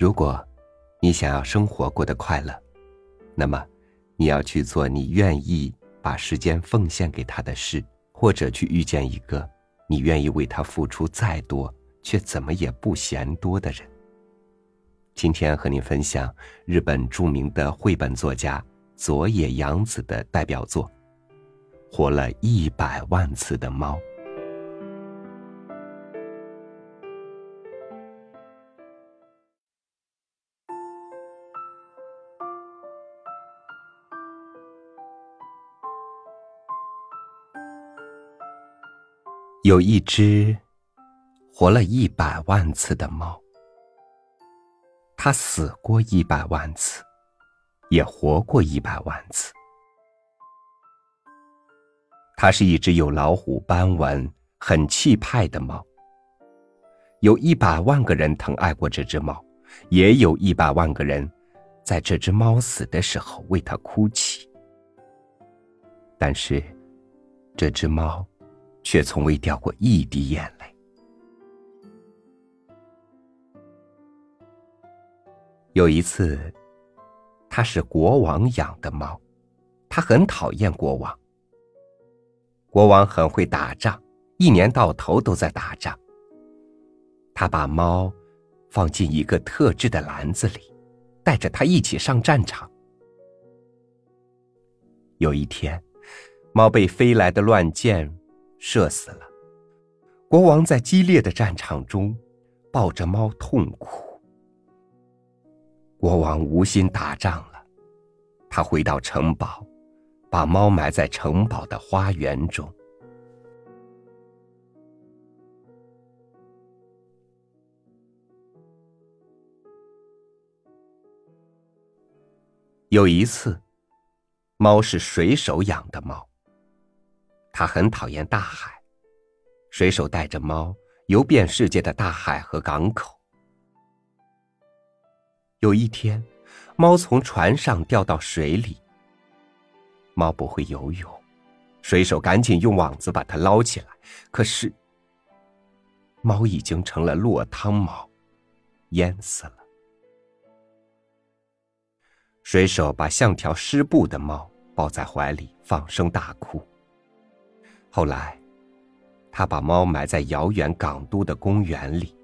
如果你想要生活过得快乐，那么你要去做你愿意把时间奉献给他的事，或者去遇见一个你愿意为他付出再多却怎么也不嫌多的人。今天和您分享日本著名的绘本作家佐野洋子的代表作《活了一百万次的猫》。有一只活了一百万次的猫，它死过一百万次，也活过一百万次。它是一只有老虎斑纹、很气派的猫。有一百万个人疼爱过这只猫，也有一百万个人在这只猫死的时候为它哭泣。但是，这只猫。却从未掉过一滴眼泪。有一次，他是国王养的猫，他很讨厌国王。国王很会打仗，一年到头都在打仗。他把猫放进一个特制的篮子里，带着它一起上战场。有一天，猫被飞来的乱箭。射死了。国王在激烈的战场中抱着猫痛哭。国王无心打仗了，他回到城堡，把猫埋在城堡的花园中。有一次，猫是水手养的猫。他很讨厌大海，水手带着猫游遍世界的大海和港口。有一天，猫从船上掉到水里。猫不会游泳，水手赶紧用网子把它捞起来。可是，猫已经成了落汤猫，淹死了。水手把像条湿布的猫抱在怀里，放声大哭。后来，他把猫埋在遥远港都的公园里。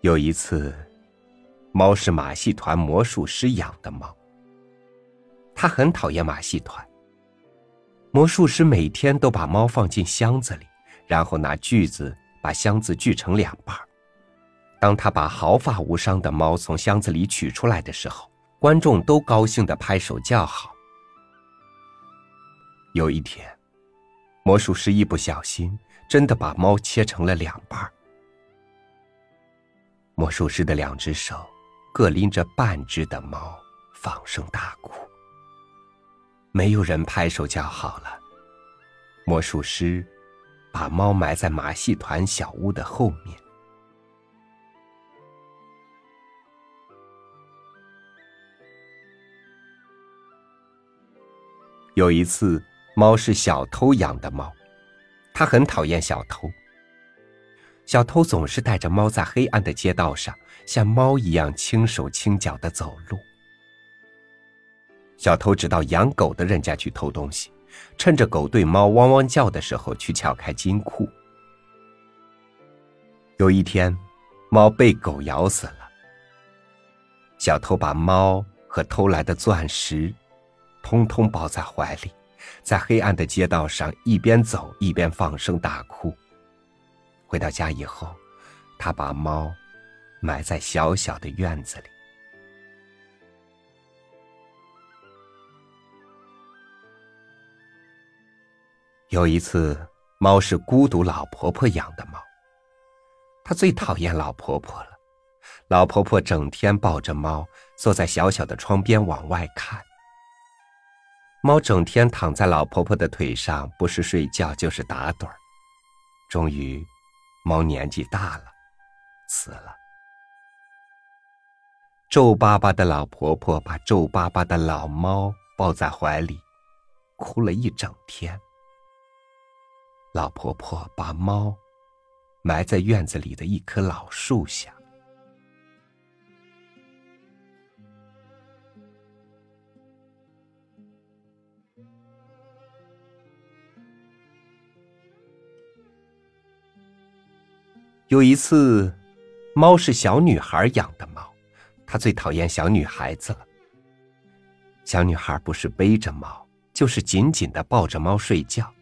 有一次，猫是马戏团魔术师养的猫。他很讨厌马戏团。魔术师每天都把猫放进箱子里，然后拿锯子把箱子锯成两半当他把毫发无伤的猫从箱子里取出来的时候，观众都高兴的拍手叫好。有一天，魔术师一不小心，真的把猫切成了两半魔术师的两只手各拎着半只的猫，放声大哭。没有人拍手叫好了。魔术师把猫埋在马戏团小屋的后面。有一次，猫是小偷养的猫，它很讨厌小偷。小偷总是带着猫在黑暗的街道上，像猫一样轻手轻脚的走路。小偷只到养狗的人家去偷东西，趁着狗对猫汪汪叫的时候去撬开金库。有一天，猫被狗咬死了。小偷把猫和偷来的钻石。通通抱在怀里，在黑暗的街道上一边走一边放声大哭。回到家以后，他把猫埋在小小的院子里。有一次，猫是孤独老婆婆养的猫，她最讨厌老婆婆了。老婆婆整天抱着猫，坐在小小的窗边往外看。猫整天躺在老婆婆的腿上，不是睡觉就是打盹儿。终于，猫年纪大了，死了。皱巴巴的老婆婆把皱巴巴的老猫抱在怀里，哭了一整天。老婆婆把猫埋在院子里的一棵老树下。有一次，猫是小女孩养的猫，她最讨厌小女孩子了。小女孩不是背着猫，就是紧紧的抱着猫睡觉，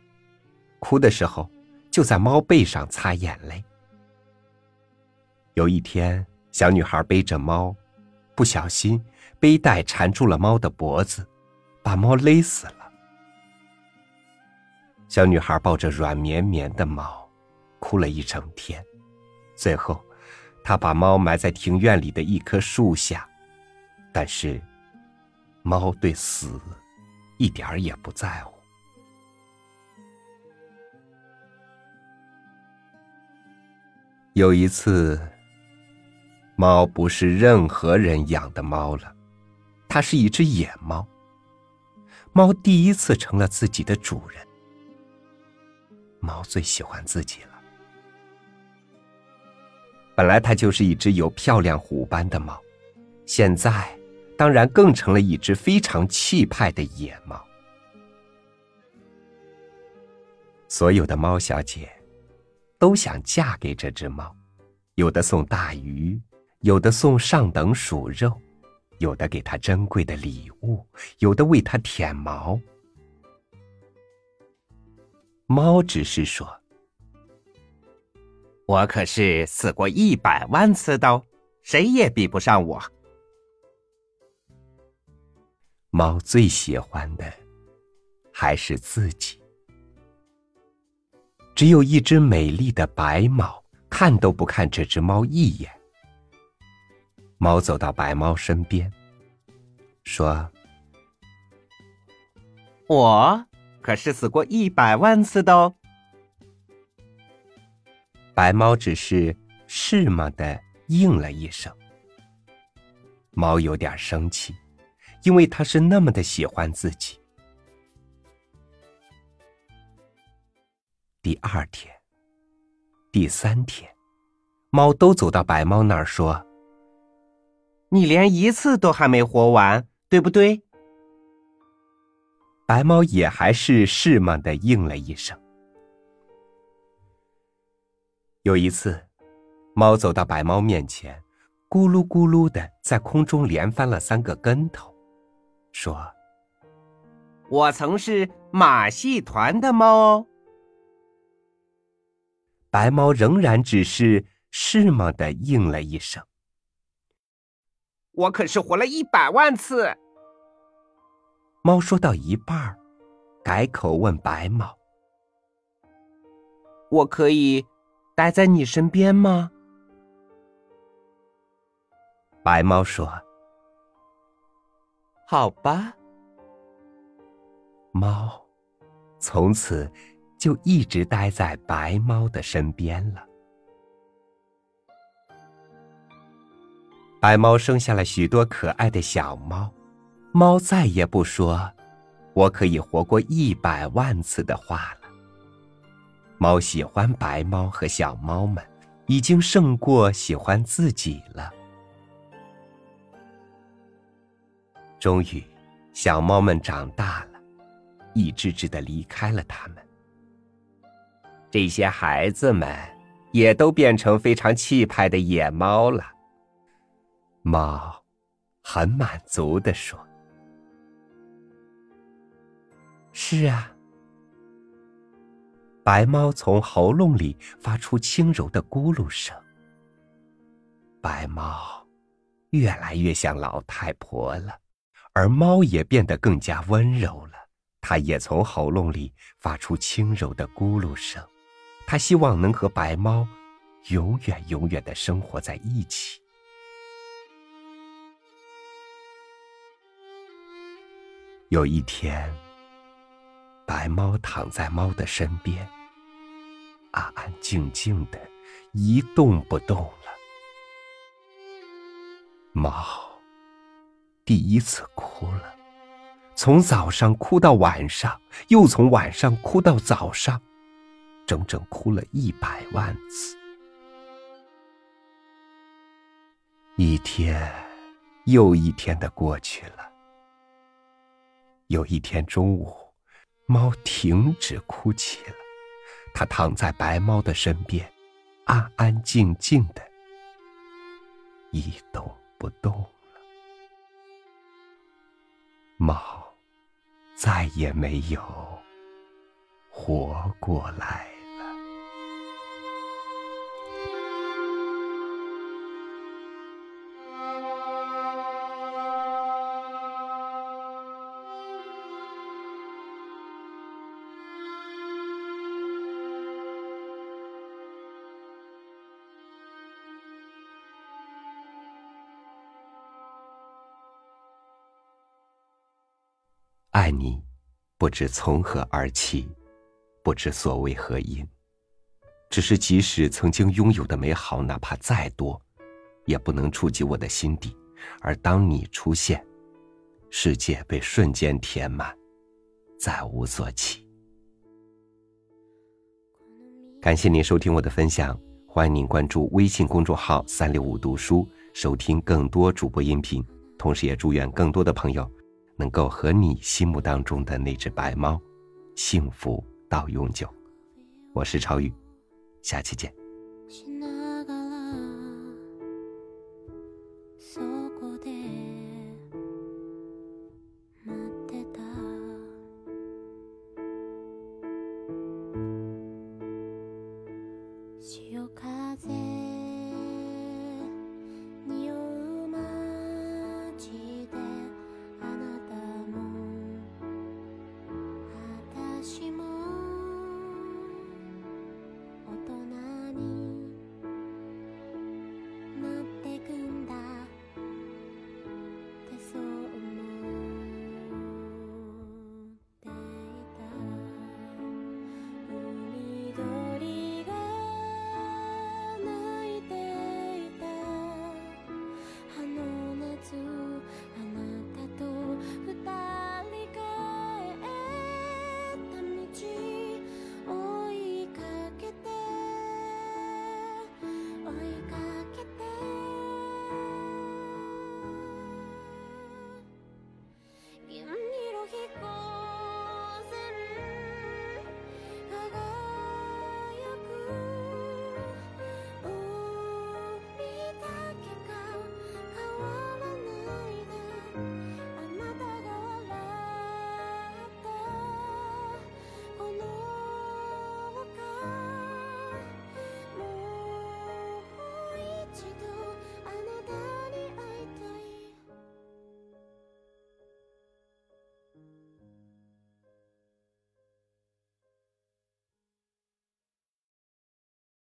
哭的时候就在猫背上擦眼泪。有一天，小女孩背着猫，不小心背带缠住了猫的脖子，把猫勒死了。小女孩抱着软绵绵的猫，哭了一整天。最后，他把猫埋在庭院里的一棵树下，但是，猫对死一点儿也不在乎。有一次，猫不是任何人养的猫了，它是一只野猫。猫第一次成了自己的主人。猫最喜欢自己了。本来它就是一只有漂亮虎斑的猫，现在当然更成了一只非常气派的野猫。所有的猫小姐都想嫁给这只猫，有的送大鱼，有的送上等鼠肉，有的给它珍贵的礼物，有的为它舔毛。猫只是说。我可是死过一百万次的，谁也比不上我。猫最喜欢的还是自己。只有一只美丽的白猫，看都不看这只猫一眼。猫走到白猫身边，说：“我可是死过一百万次的哦。”白猫只是“是吗”的应了一声。猫有点生气，因为它是那么的喜欢自己。第二天、第三天，猫都走到白猫那儿说：“你连一次都还没活完，对不对？”白猫也还是“是吗”的应了一声。有一次，猫走到白猫面前，咕噜咕噜的在空中连翻了三个跟头，说：“我曾是马戏团的猫哦。”白猫仍然只是“是吗”的应了一声。我可是活了一百万次。猫说到一半改口问白猫：“我可以？”待在你身边吗？白猫说：“好吧。”猫从此就一直待在白猫的身边了。白猫生下了许多可爱的小猫，猫再也不说“我可以活过一百万次”的话了。猫喜欢白猫和小猫们，已经胜过喜欢自己了。终于，小猫们长大了，一只只的离开了它们。这些孩子们也都变成非常气派的野猫了。猫很满足的说：“是啊。”白猫从喉咙里发出轻柔的咕噜声。白猫越来越像老太婆了，而猫也变得更加温柔了。它也从喉咙里发出轻柔的咕噜声。它希望能和白猫永远永远的生活在一起。有一天。白猫躺在猫的身边，安安静静的，一动不动了。猫第一次哭了，从早上哭到晚上，又从晚上哭到早上，整整哭了一百万次。一天又一天的过去了。有一天中午，猫停止哭泣了，它躺在白猫的身边，安安静静的，一动不动了。猫再也没有活过来。爱你，不知从何而起，不知所为何因。只是即使曾经拥有的美好，哪怕再多，也不能触及我的心底。而当你出现，世界被瞬间填满，再无所起。感谢您收听我的分享，欢迎您关注微信公众号“三六五读书”，收听更多主播音频。同时，也祝愿更多的朋友。能够和你心目当中的那只白猫，幸福到永久。我是超宇，下期见。